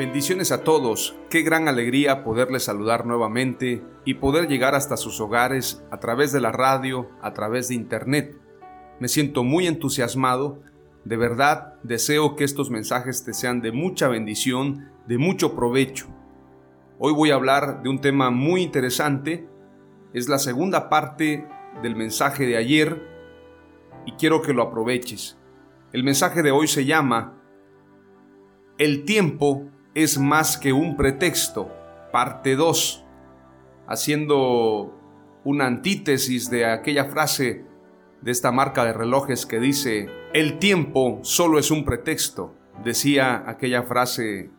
Bendiciones a todos, qué gran alegría poderles saludar nuevamente y poder llegar hasta sus hogares a través de la radio, a través de internet. Me siento muy entusiasmado, de verdad deseo que estos mensajes te sean de mucha bendición, de mucho provecho. Hoy voy a hablar de un tema muy interesante, es la segunda parte del mensaje de ayer y quiero que lo aproveches. El mensaje de hoy se llama El tiempo es más que un pretexto. Parte 2. Haciendo una antítesis de aquella frase de esta marca de relojes que dice, el tiempo solo es un pretexto. Decía aquella frase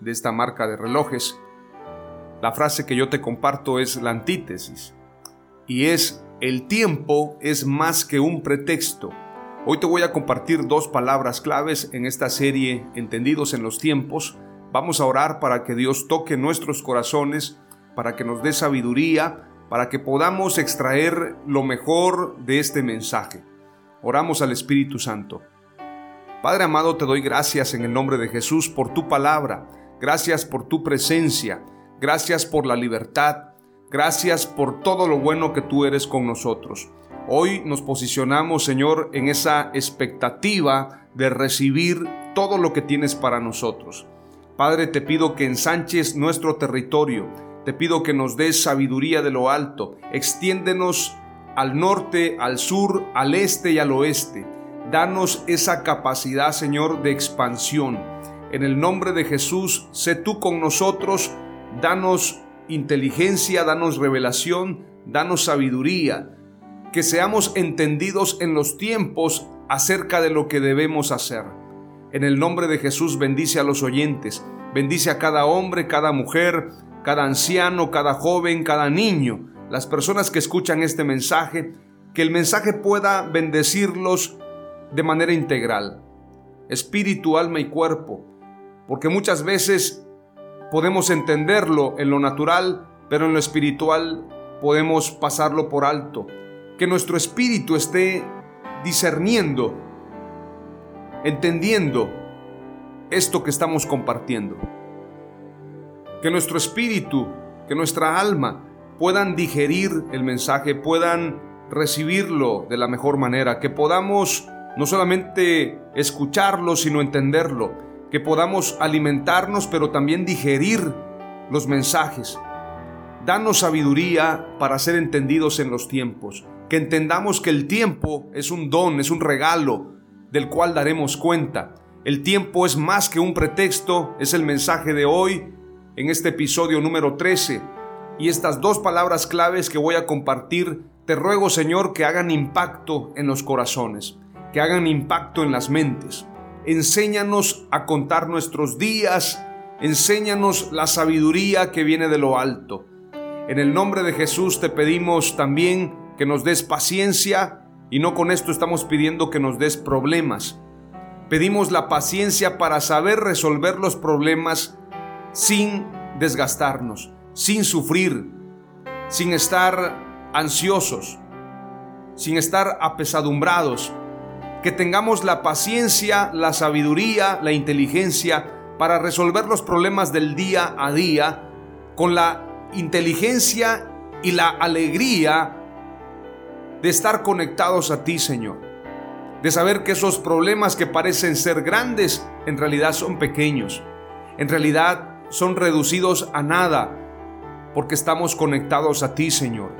de esta marca de relojes. La frase que yo te comparto es la antítesis. Y es, el tiempo es más que un pretexto. Hoy te voy a compartir dos palabras claves en esta serie Entendidos en los tiempos Vamos a orar para que Dios toque nuestros corazones, para que nos dé sabiduría, para que podamos extraer lo mejor de este mensaje. Oramos al Espíritu Santo. Padre amado, te doy gracias en el nombre de Jesús por tu palabra, gracias por tu presencia, gracias por la libertad, gracias por todo lo bueno que tú eres con nosotros. Hoy nos posicionamos, Señor, en esa expectativa de recibir todo lo que tienes para nosotros. Padre, te pido que ensanches nuestro territorio, te pido que nos des sabiduría de lo alto, extiéndenos al norte, al sur, al este y al oeste. Danos esa capacidad, Señor, de expansión. En el nombre de Jesús, sé tú con nosotros, danos inteligencia, danos revelación, danos sabiduría, que seamos entendidos en los tiempos acerca de lo que debemos hacer. En el nombre de Jesús bendice a los oyentes, bendice a cada hombre, cada mujer, cada anciano, cada joven, cada niño, las personas que escuchan este mensaje, que el mensaje pueda bendecirlos de manera integral, espíritu, alma y cuerpo, porque muchas veces podemos entenderlo en lo natural, pero en lo espiritual podemos pasarlo por alto. Que nuestro espíritu esté discerniendo entendiendo esto que estamos compartiendo. Que nuestro espíritu, que nuestra alma puedan digerir el mensaje, puedan recibirlo de la mejor manera, que podamos no solamente escucharlo, sino entenderlo, que podamos alimentarnos, pero también digerir los mensajes. Danos sabiduría para ser entendidos en los tiempos, que entendamos que el tiempo es un don, es un regalo, del cual daremos cuenta. El tiempo es más que un pretexto, es el mensaje de hoy en este episodio número 13. Y estas dos palabras claves que voy a compartir, te ruego Señor que hagan impacto en los corazones, que hagan impacto en las mentes. Enséñanos a contar nuestros días, enséñanos la sabiduría que viene de lo alto. En el nombre de Jesús te pedimos también que nos des paciencia, y no con esto estamos pidiendo que nos des problemas. Pedimos la paciencia para saber resolver los problemas sin desgastarnos, sin sufrir, sin estar ansiosos, sin estar apesadumbrados. Que tengamos la paciencia, la sabiduría, la inteligencia para resolver los problemas del día a día con la inteligencia y la alegría de estar conectados a ti, Señor. De saber que esos problemas que parecen ser grandes en realidad son pequeños. En realidad son reducidos a nada porque estamos conectados a ti, Señor.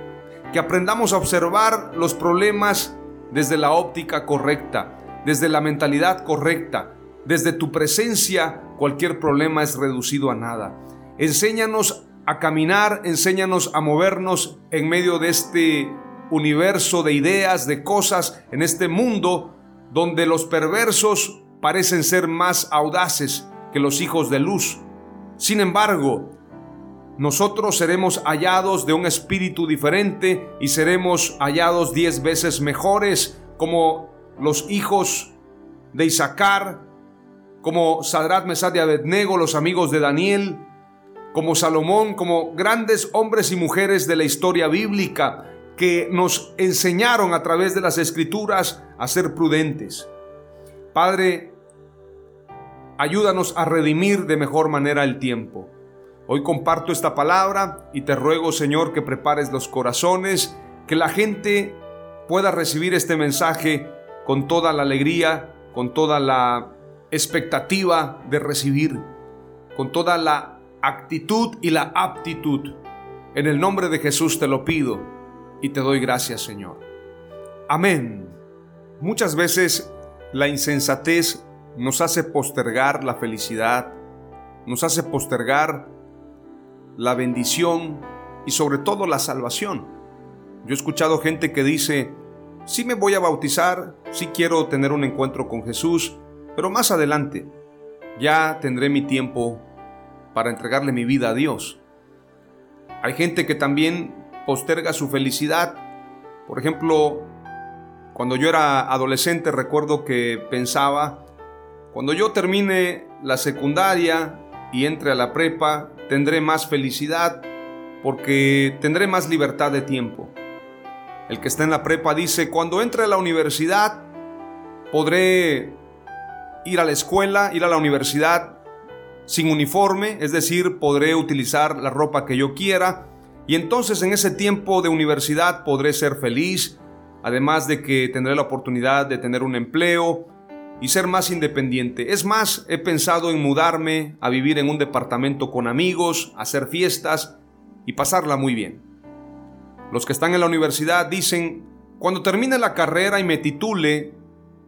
Que aprendamos a observar los problemas desde la óptica correcta, desde la mentalidad correcta. Desde tu presencia cualquier problema es reducido a nada. Enséñanos a caminar, enséñanos a movernos en medio de este universo de ideas, de cosas, en este mundo donde los perversos parecen ser más audaces que los hijos de luz. Sin embargo, nosotros seremos hallados de un espíritu diferente y seremos hallados diez veces mejores como los hijos de Isaacar, como Sadrat Mesad de Abednego, los amigos de Daniel, como Salomón, como grandes hombres y mujeres de la historia bíblica que nos enseñaron a través de las escrituras a ser prudentes. Padre, ayúdanos a redimir de mejor manera el tiempo. Hoy comparto esta palabra y te ruego, Señor, que prepares los corazones, que la gente pueda recibir este mensaje con toda la alegría, con toda la expectativa de recibir, con toda la actitud y la aptitud. En el nombre de Jesús te lo pido y te doy gracias, Señor. Amén. Muchas veces la insensatez nos hace postergar la felicidad, nos hace postergar la bendición y sobre todo la salvación. Yo he escuchado gente que dice, sí me voy a bautizar, sí quiero tener un encuentro con Jesús, pero más adelante ya tendré mi tiempo para entregarle mi vida a Dios. Hay gente que también posterga su felicidad. Por ejemplo, cuando yo era adolescente recuerdo que pensaba, cuando yo termine la secundaria y entre a la prepa, tendré más felicidad porque tendré más libertad de tiempo. El que está en la prepa dice, cuando entre a la universidad, podré ir a la escuela, ir a la universidad sin uniforme, es decir, podré utilizar la ropa que yo quiera, y entonces en ese tiempo de universidad podré ser feliz, además de que tendré la oportunidad de tener un empleo y ser más independiente. Es más, he pensado en mudarme a vivir en un departamento con amigos, hacer fiestas y pasarla muy bien. Los que están en la universidad dicen, cuando termine la carrera y me titule,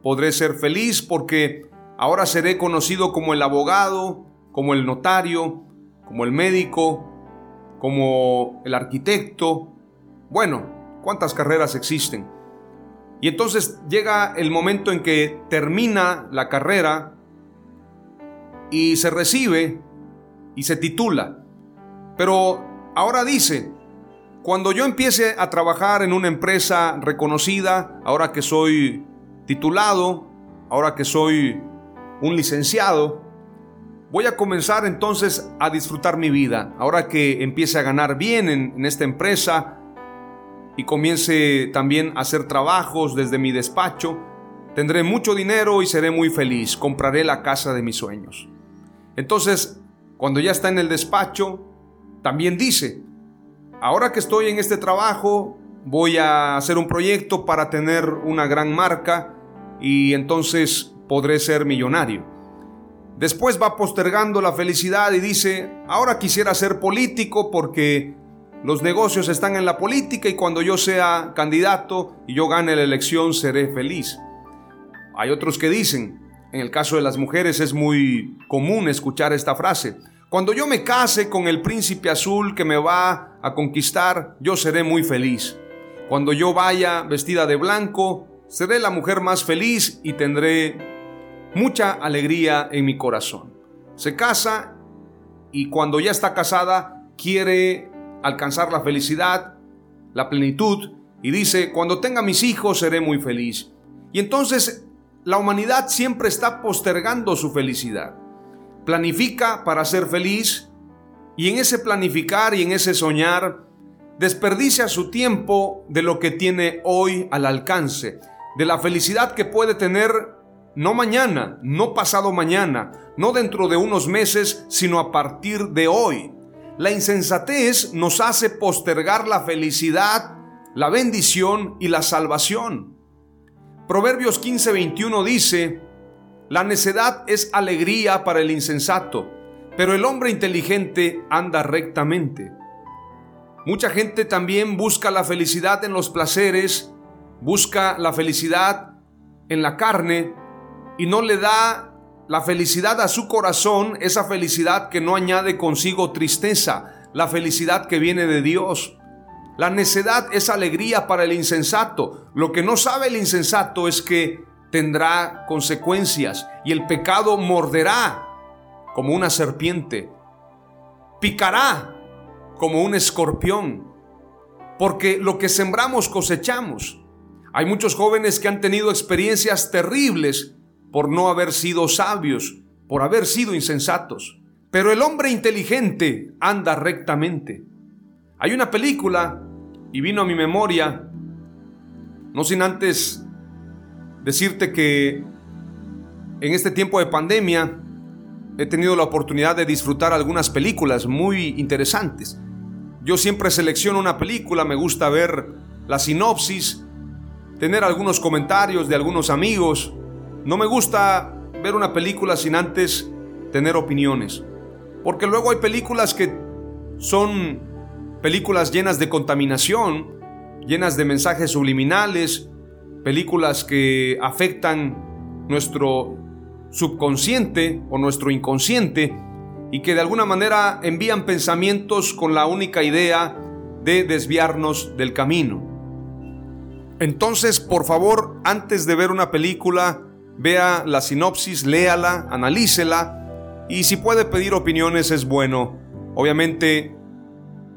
podré ser feliz porque ahora seré conocido como el abogado, como el notario, como el médico, como el arquitecto. Bueno, ¿cuántas carreras existen? Y entonces llega el momento en que termina la carrera y se recibe y se titula. Pero ahora dice, cuando yo empiece a trabajar en una empresa reconocida, ahora que soy titulado, ahora que soy un licenciado, Voy a comenzar entonces a disfrutar mi vida. Ahora que empiece a ganar bien en, esta empresa y comience también a hacer trabajos desde mi despacho, tendré mucho dinero y seré muy feliz. Compraré la casa de mis sueños. Entonces, cuando ya está en el despacho, también dice, ahora que estoy en este trabajo, voy a hacer un proyecto para tener una gran marca y entonces podré ser millonario. Después va postergando la felicidad y dice, ahora quisiera ser político porque los negocios están en la política y cuando yo sea candidato y yo gane la elección seré feliz. Hay otros que dicen, en el caso de las mujeres es muy común escuchar esta frase, cuando yo me case con el príncipe azul que me va a conquistar, yo seré muy feliz. Cuando yo vaya vestida de blanco, seré la mujer más feliz y tendré mucha alegría en mi corazón. Se casa y cuando ya está casada quiere alcanzar la felicidad, la plenitud y dice, cuando tenga mis hijos seré muy feliz. Y entonces la humanidad siempre está postergando su felicidad. Planifica para ser feliz y en ese planificar y en ese soñar desperdicia su tiempo de lo que tiene hoy al alcance, de la felicidad que puede tener no mañana, no pasado mañana, no dentro de unos meses, sino a partir de hoy. La insensatez nos hace postergar la felicidad, la bendición y la salvación. Proverbios 15:21 dice, La necedad es alegría para el insensato, pero el hombre inteligente anda rectamente. Mucha gente también busca la felicidad en los placeres, busca la felicidad en la carne y no le da la felicidad a su corazón, esa felicidad que no añade consigo tristeza, la felicidad que viene de Dios. La necedad es alegría para el insensato. Lo que no sabe el insensato es que tendrá consecuencias y el pecado morderá como una serpiente, picará como un escorpión, porque lo que sembramos cosechamos. Hay muchos jóvenes que han tenido experiencias terribles por no haber sido sabios, por haber sido insensatos. Pero el hombre inteligente anda rectamente. Hay una película, y vino a mi memoria, no sin antes decirte que en este tiempo de pandemia he tenido la oportunidad de disfrutar algunas películas muy interesantes. Yo siempre selecciono una película, me gusta ver la sinopsis, tener algunos comentarios de algunos amigos, no me gusta ver una película sin antes tener opiniones. Porque luego hay películas que son películas llenas de contaminación, llenas de mensajes subliminales, películas que afectan nuestro subconsciente o nuestro inconsciente y que de alguna manera envían pensamientos con la única idea de desviarnos del camino. Entonces, por favor, antes de ver una película, vea la sinopsis, léala, analícela y si puede pedir opiniones es bueno. Obviamente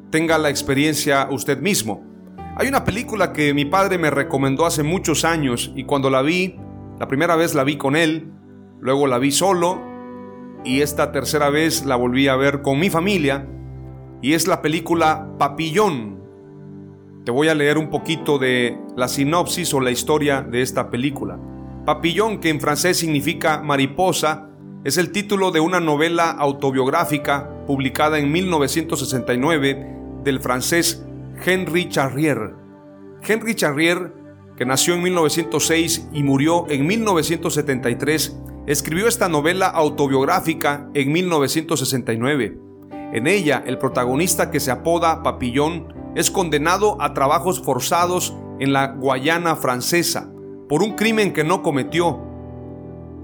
tenga la experiencia usted mismo. Hay una película que mi padre me recomendó hace muchos años y cuando la vi, la primera vez la vi con él, luego la vi solo y esta tercera vez la volví a ver con mi familia y es la película Papillón. Te voy a leer un poquito de la sinopsis o la historia de esta película. Papillon, que en francés significa mariposa, es el título de una novela autobiográfica publicada en 1969 del francés Henri Charrier. Henri Charrier, que nació en 1906 y murió en 1973, escribió esta novela autobiográfica en 1969. En ella, el protagonista que se apoda Papillon es condenado a trabajos forzados en la Guayana francesa por un crimen que no cometió.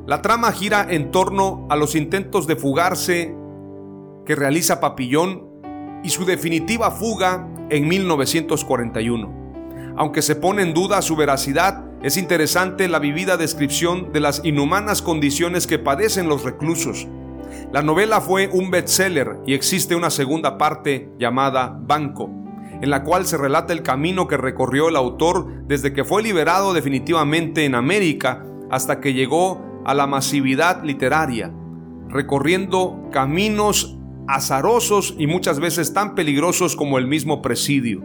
La trama gira en torno a los intentos de fugarse que realiza Papillón y su definitiva fuga en 1941. Aunque se pone en duda su veracidad, es interesante la vivida descripción de las inhumanas condiciones que padecen los reclusos. La novela fue un bestseller y existe una segunda parte llamada Banco en la cual se relata el camino que recorrió el autor desde que fue liberado definitivamente en América hasta que llegó a la masividad literaria, recorriendo caminos azarosos y muchas veces tan peligrosos como el mismo presidio.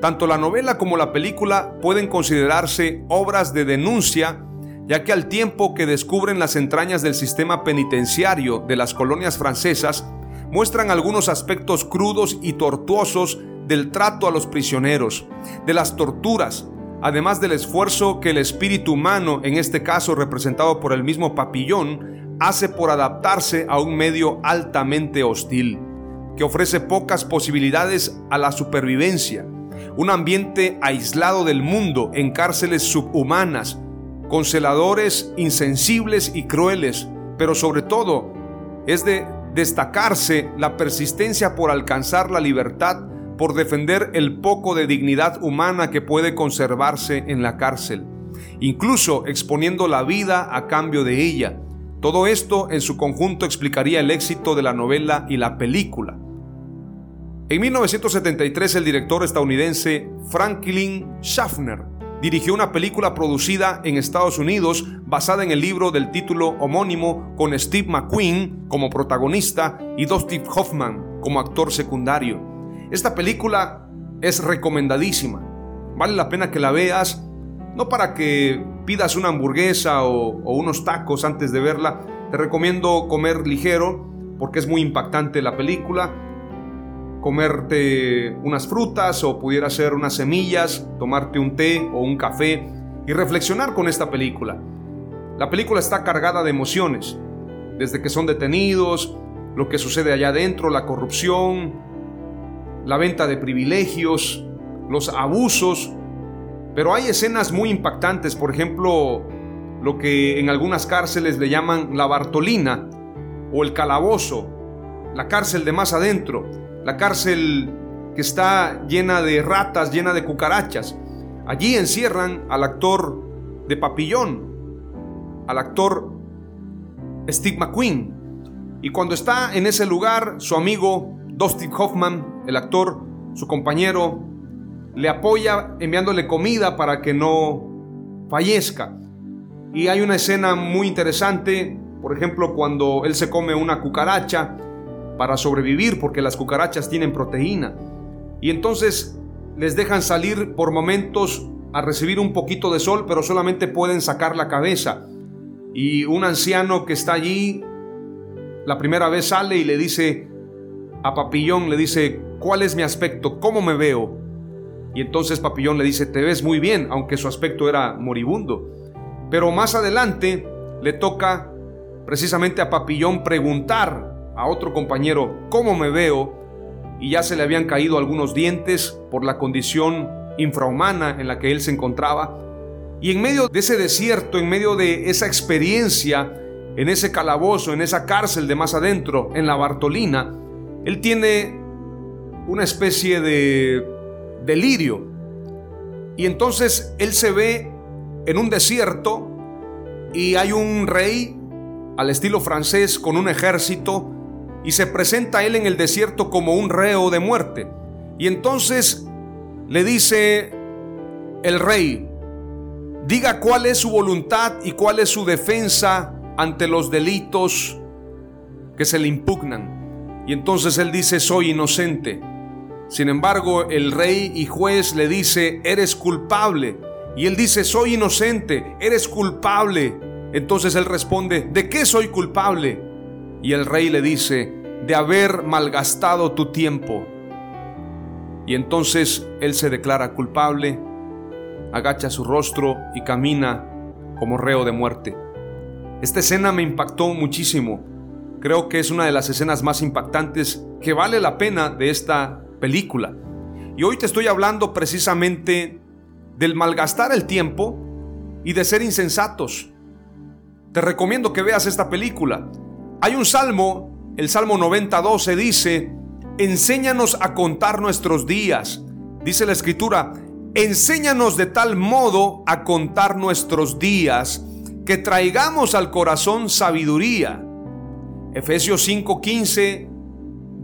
Tanto la novela como la película pueden considerarse obras de denuncia, ya que al tiempo que descubren las entrañas del sistema penitenciario de las colonias francesas, muestran algunos aspectos crudos y tortuosos del trato a los prisioneros, de las torturas, además del esfuerzo que el espíritu humano, en este caso representado por el mismo papillón, hace por adaptarse a un medio altamente hostil, que ofrece pocas posibilidades a la supervivencia, un ambiente aislado del mundo en cárceles subhumanas, con celadores insensibles y crueles, pero sobre todo es de destacarse la persistencia por alcanzar la libertad por defender el poco de dignidad humana que puede conservarse en la cárcel, incluso exponiendo la vida a cambio de ella. Todo esto en su conjunto explicaría el éxito de la novela y la película. En 1973 el director estadounidense Franklin Schaffner dirigió una película producida en Estados Unidos basada en el libro del título homónimo con Steve McQueen como protagonista y Dustin Hoffman como actor secundario. Esta película es recomendadísima. Vale la pena que la veas, no para que pidas una hamburguesa o, unos tacos antes de verla. Te recomiendo comer ligero porque es muy impactante la película. Comerte unas frutas o pudiera ser unas semillas, tomarte un té o un café y reflexionar con esta película. La película está cargada de emociones, desde que son detenidos, lo que sucede allá adentro, la corrupción, la venta de privilegios, los abusos, pero hay escenas muy impactantes, por ejemplo, lo que en algunas cárceles le llaman la Bartolina o el calabozo, la cárcel de más adentro, la cárcel que está llena de ratas, llena de cucarachas. Allí encierran al actor de Papillón, al actor Steve McQueen. Y cuando está en ese lugar, su amigo Dustin Hoffman, el actor, su compañero, le apoya enviándole comida para que no fallezca. Y hay una escena muy interesante, por ejemplo, cuando él se come una cucaracha para sobrevivir, porque las cucarachas tienen proteína. Y entonces les dejan salir por momentos a recibir un poquito de sol, pero solamente pueden sacar la cabeza. Y un anciano que está allí, la primera vez sale y le dice a Papillón, le dice, ¿cuál es mi aspecto? ¿Cómo me veo? Y entonces Papillón le dice, te ves muy bien, aunque su aspecto era moribundo. Pero más adelante le toca precisamente a Papillón preguntar a otro compañero, ¿cómo me veo? Y ya se le habían caído algunos dientes por la condición infrahumana en la que él se encontraba. Y en medio de ese desierto, en medio de esa experiencia, en ese calabozo, en esa cárcel de más adentro, en la Bartolina, él tiene una especie de delirio. Y entonces él se ve en un desierto y hay un rey al estilo francés con un ejército y se presenta él en el desierto como un reo de muerte. Y entonces le dice el rey, diga cuál es su voluntad y cuál es su defensa ante los delitos que se le impugnan. Y entonces él dice, soy inocente. Sin embargo, el rey y juez le dice, eres culpable. Y él dice, soy inocente, eres culpable. Entonces él responde, ¿de qué soy culpable? Y el rey le dice, de haber malgastado tu tiempo. Y entonces él se declara culpable, agacha su rostro y camina como reo de muerte. Esta escena me impactó muchísimo. Creo que es una de las escenas más impactantes que vale la pena de esta película. Y hoy te estoy hablando precisamente del malgastar el tiempo y de ser insensatos. Te recomiendo que veas esta película. Hay un salmo, el Salmo 90:12 dice, enséñanos a contar nuestros días. Dice la escritura, enséñanos de tal modo a contar nuestros días que traigamos al corazón sabiduría. Efesios 5:15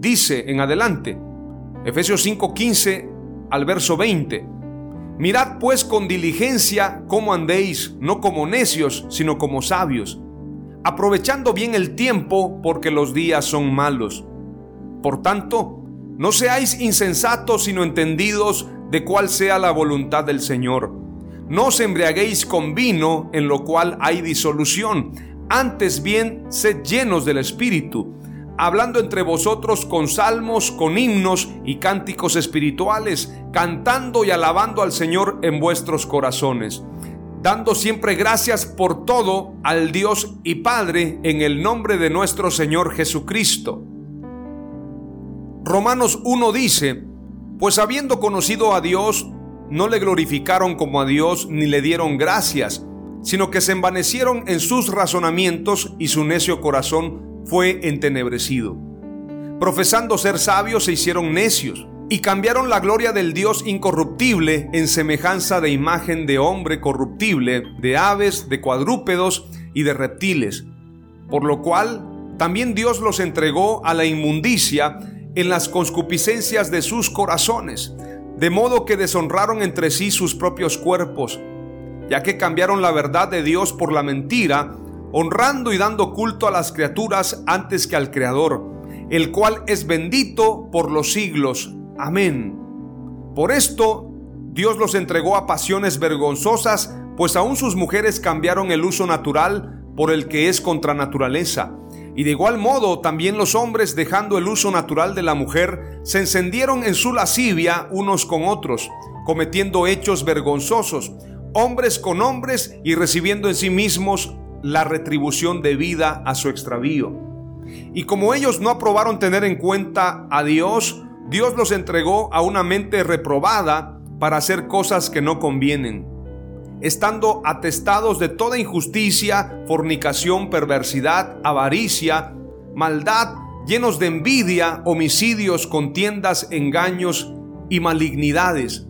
dice en adelante, Efesios 5:15 al verso 20. Mirad pues con diligencia cómo andéis, no como necios, sino como sabios, aprovechando bien el tiempo porque los días son malos. Por tanto, no seáis insensatos, sino entendidos de cuál sea la voluntad del Señor. No os embriaguéis con vino, en lo cual hay disolución, antes bien sed llenos del Espíritu hablando entre vosotros con salmos, con himnos y cánticos espirituales, cantando y alabando al Señor en vuestros corazones, dando siempre gracias por todo al Dios y Padre en el nombre de nuestro Señor Jesucristo. Romanos 1 dice, pues habiendo conocido a Dios, no le glorificaron como a Dios ni le dieron gracias, sino que se envanecieron en sus razonamientos y su necio corazón fue entenebrecido. Profesando ser sabios se hicieron necios y cambiaron la gloria del Dios incorruptible en semejanza de imagen de hombre corruptible, de aves, de cuadrúpedos y de reptiles. Por lo cual también Dios los entregó a la inmundicia en las conscupiscencias de sus corazones, de modo que deshonraron entre sí sus propios cuerpos, ya que cambiaron la verdad de Dios por la mentira, honrando y dando culto a las criaturas antes que al Creador, el cual es bendito por los siglos. Amén. Por esto Dios los entregó a pasiones vergonzosas, pues aún sus mujeres cambiaron el uso natural por el que es contra naturaleza. Y de igual modo también los hombres, dejando el uso natural de la mujer, se encendieron en su lascivia unos con otros, cometiendo hechos vergonzosos, hombres con hombres y recibiendo en sí mismos la retribución debida a su extravío. Y como ellos no aprobaron tener en cuenta a Dios, Dios los entregó a una mente reprobada para hacer cosas que no convienen, estando atestados de toda injusticia, fornicación, perversidad, avaricia, maldad, llenos de envidia, homicidios, contiendas, engaños y malignidades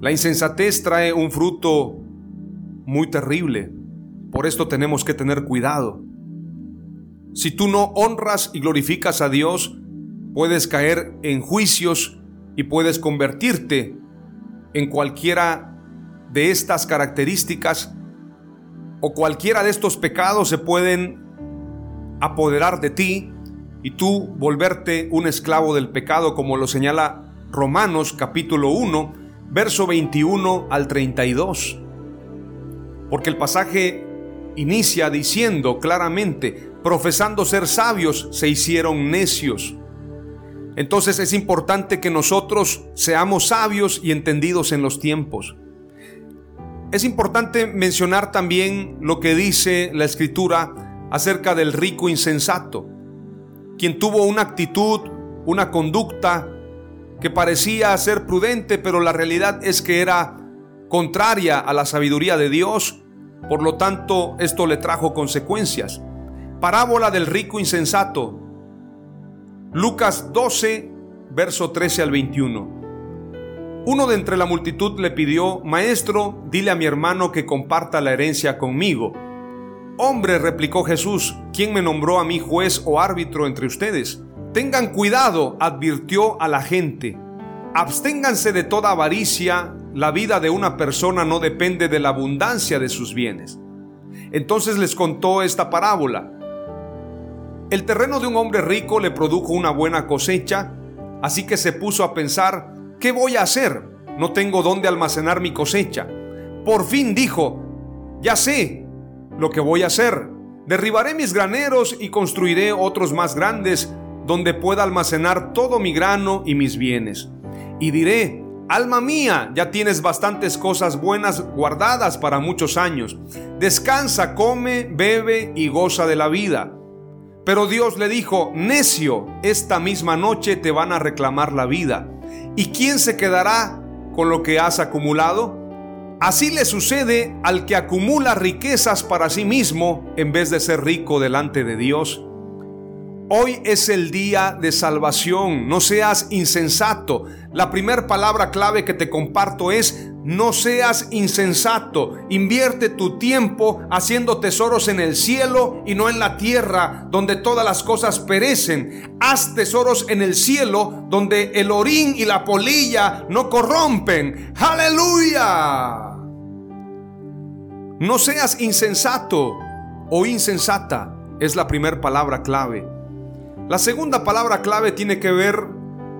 La insensatez trae un fruto muy terrible. Por esto tenemos que tener cuidado. Si tú no honras y glorificas a Dios, puedes caer en juicios y puedes convertirte en cualquiera de estas características o cualquiera de estos pecados se pueden apoderar de ti y tú volverte un esclavo del pecado como lo señala Romanos capítulo 1 verso 21 al 32. Porque el pasaje inicia diciendo claramente, profesando ser sabios, se hicieron necios. Entonces es importante que nosotros seamos sabios y entendidos en los tiempos. Es importante mencionar también lo que dice la escritura acerca del rico insensato, quien tuvo una actitud, una conducta que parecía ser prudente, pero la realidad es que era contraria a la sabiduría de Dios. Por lo tanto, esto le trajo consecuencias. Parábola del rico insensato. Lucas 12, verso 13 al 21. Uno de entre la multitud le pidió, Maestro, dile a mi hermano que comparta la herencia conmigo. Hombre, replicó Jesús, ¿quién me nombró a mí juez o árbitro entre ustedes? Tengan cuidado, advirtió a la gente. Absténganse de toda avaricia. La vida de una persona no depende de la abundancia de sus bienes. Entonces les contó esta parábola. El terreno de un hombre rico le produjo una buena cosecha, así que se puso a pensar, ¿qué voy a hacer? No tengo dónde almacenar mi cosecha. Por fin dijo, ya sé lo que voy a hacer. Derribaré mis graneros y construiré otros más grandes donde pueda almacenar todo mi grano y mis bienes. Y diré, alma mía, ya tienes bastantes cosas buenas guardadas para muchos años. Descansa, come, bebe y goza de la vida. Pero Dios le dijo, necio, esta misma noche te van a reclamar la vida. ¿Y quién se quedará con lo que has acumulado? Así le sucede al que acumula riquezas para sí mismo en vez de ser rico delante de Dios. Hoy es el día de salvación, no seas insensato. La primera palabra clave que te comparto es, no seas insensato. Invierte tu tiempo haciendo tesoros en el cielo y no en la tierra, donde todas las cosas perecen. Haz tesoros en el cielo, donde el orín y la polilla no corrompen. Aleluya. No seas insensato o insensata, es la primera palabra clave. La segunda palabra clave tiene que ver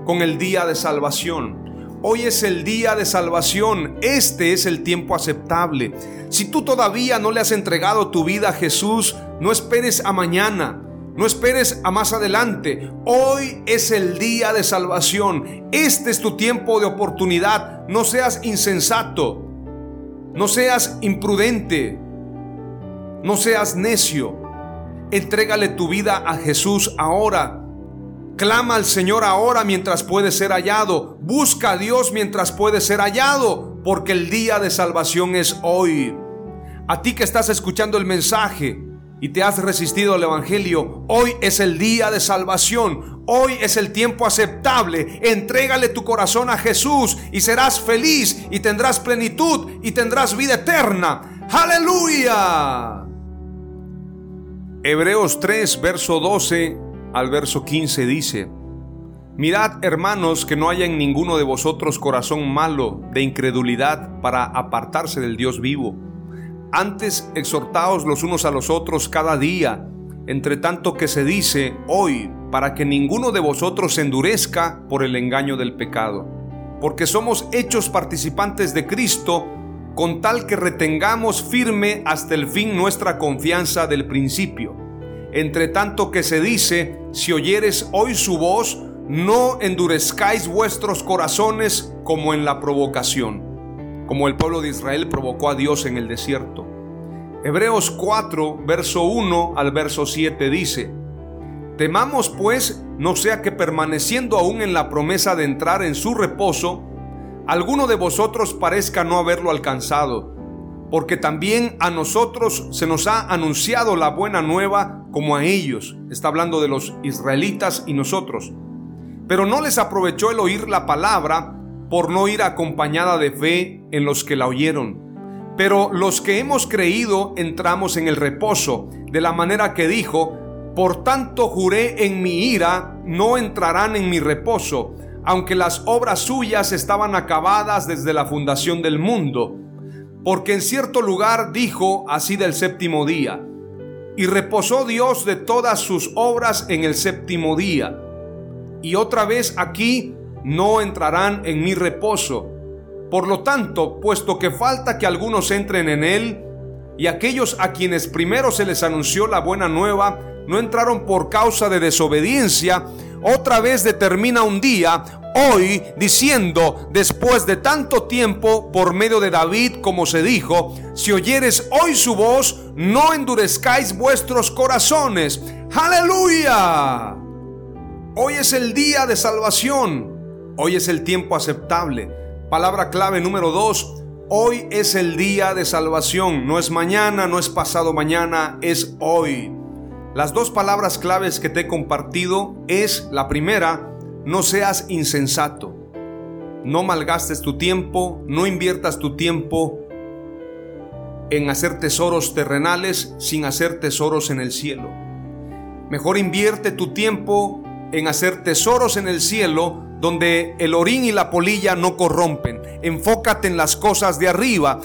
con el día de salvación. Hoy es el día de salvación, este es el tiempo aceptable. Si tú todavía no le has entregado tu vida a Jesús, no esperes a mañana, no esperes a más adelante. Hoy es el día de salvación, este es tu tiempo de oportunidad. No seas insensato, no seas imprudente, no seas necio. Entrégale tu vida a Jesús ahora. Clama al Señor ahora mientras puede ser hallado. Busca a Dios mientras puede ser hallado, porque el día de salvación es hoy. A ti que estás escuchando el mensaje y te has resistido al Evangelio, hoy es el día de salvación. Hoy es el tiempo aceptable. Entrégale tu corazón a Jesús y serás feliz y tendrás plenitud y tendrás vida eterna. Aleluya. Hebreos 3, verso 12 al verso 15 dice, Mirad, hermanos, que no haya en ninguno de vosotros corazón malo de incredulidad para apartarse del Dios vivo. Antes exhortaos los unos a los otros cada día, entre tanto que se dice hoy, para que ninguno de vosotros se endurezca por el engaño del pecado. Porque somos hechos participantes de Cristo, con tal que retengamos firme hasta el fin nuestra confianza del principio. Entre tanto que se dice, si oyeres hoy su voz, no endurezcáis vuestros corazones como en la provocación, como el pueblo de Israel provocó a Dios en el desierto. Hebreos 4, verso 1 al verso 7 dice, Temamos pues, no sea que permaneciendo aún en la promesa de entrar en su reposo, alguno de vosotros parezca no haberlo alcanzado, porque también a nosotros se nos ha anunciado la buena nueva como a ellos, está hablando de los israelitas y nosotros pero no les aprovechó el oír la palabra por no ir acompañada de fe en los que la oyeron. Pero los que hemos creído entramos en el reposo, de la manera que dijo, por tanto juré en mi ira, no entrarán en mi reposo, aunque las obras suyas estaban acabadas desde la fundación del mundo. Porque en cierto lugar dijo así del séptimo día, y reposó Dios de todas sus obras en el séptimo día y otra vez aquí no entrarán en mi reposo. Por lo tanto, puesto que falta que algunos entren en él, y aquellos a quienes primero se les anunció la buena nueva no entraron por causa de desobediencia, otra vez determina un día, hoy, diciendo, después de tanto tiempo, por medio de David, como se dijo, si oyeres hoy su voz, no endurezcáis vuestros corazones. Aleluya. Hoy es el día de salvación. Hoy es el tiempo aceptable. Palabra clave número dos. Hoy es el día de salvación. No es mañana, no es pasado mañana, es hoy. Las dos palabras claves que te he compartido es la primera, no seas insensato. No malgastes tu tiempo, no inviertas tu tiempo en hacer tesoros terrenales sin hacer tesoros en el cielo. Mejor invierte tu tiempo en hacer tesoros en el cielo donde el orín y la polilla no corrompen. Enfócate en las cosas de arriba.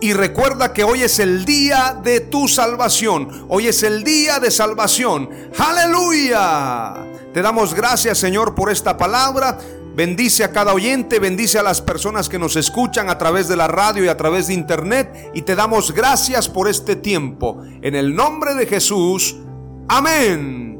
Y recuerda que hoy es el día de tu salvación. Hoy es el día de salvación. Aleluya. Te damos gracias Señor por esta palabra. Bendice a cada oyente, bendice a las personas que nos escuchan a través de la radio y a través de internet. Y te damos gracias por este tiempo. En el nombre de Jesús. Amén.